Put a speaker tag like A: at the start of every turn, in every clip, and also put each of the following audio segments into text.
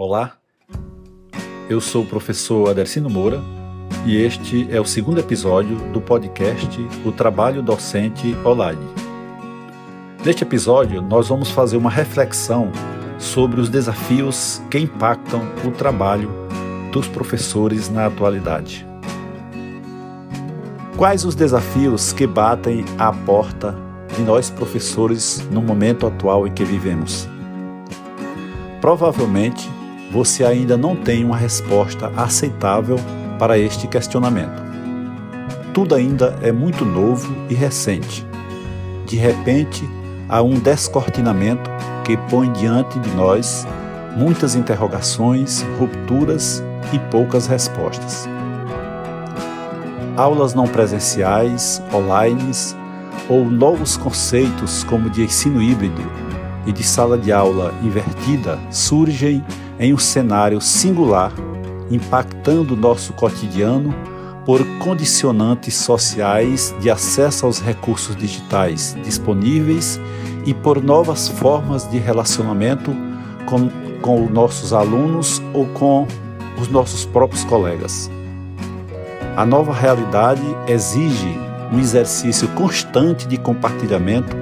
A: Olá, eu sou o professor Adercino Moura e este é o segundo episódio do podcast O Trabalho Docente Online. Neste episódio, nós vamos fazer uma reflexão sobre os desafios que impactam o trabalho dos professores na atualidade. Quais os desafios que batem à porta de nós professores no momento atual em que vivemos? Provavelmente você ainda não tem uma resposta aceitável para este questionamento. Tudo ainda é muito novo e recente. De repente, há um descortinamento que põe diante de nós muitas interrogações, rupturas e poucas respostas. Aulas não presenciais, online ou novos conceitos como de ensino híbrido e de sala de aula invertida surgem em um cenário singular, impactando nosso cotidiano por condicionantes sociais de acesso aos recursos digitais disponíveis e por novas formas de relacionamento com, com os nossos alunos ou com os nossos próprios colegas. A nova realidade exige um exercício constante de compartilhamento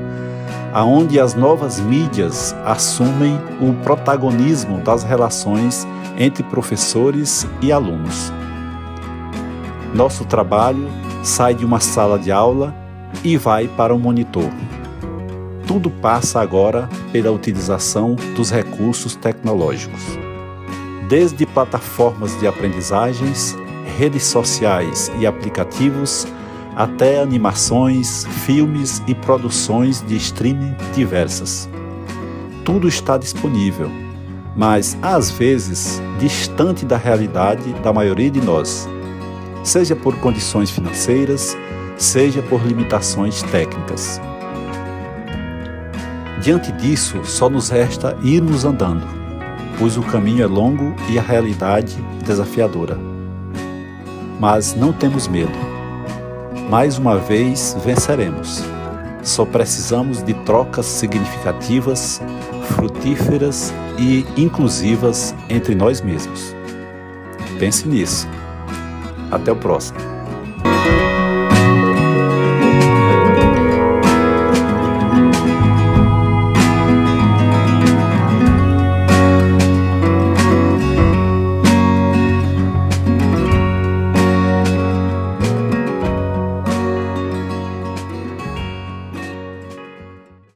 A: aonde as novas mídias assumem o protagonismo das relações entre professores e alunos. Nosso trabalho sai de uma sala de aula e vai para o monitor. Tudo passa agora pela utilização dos recursos tecnológicos. Desde plataformas de aprendizagens, redes sociais e aplicativos, até animações, filmes e produções de streaming diversas. Tudo está disponível, mas às vezes distante da realidade da maioria de nós, seja por condições financeiras, seja por limitações técnicas. Diante disso, só nos resta irmos andando, pois o caminho é longo e a realidade desafiadora. Mas não temos medo mais uma vez venceremos. Só precisamos de trocas significativas, frutíferas e inclusivas entre nós mesmos. Pense nisso. Até o próximo.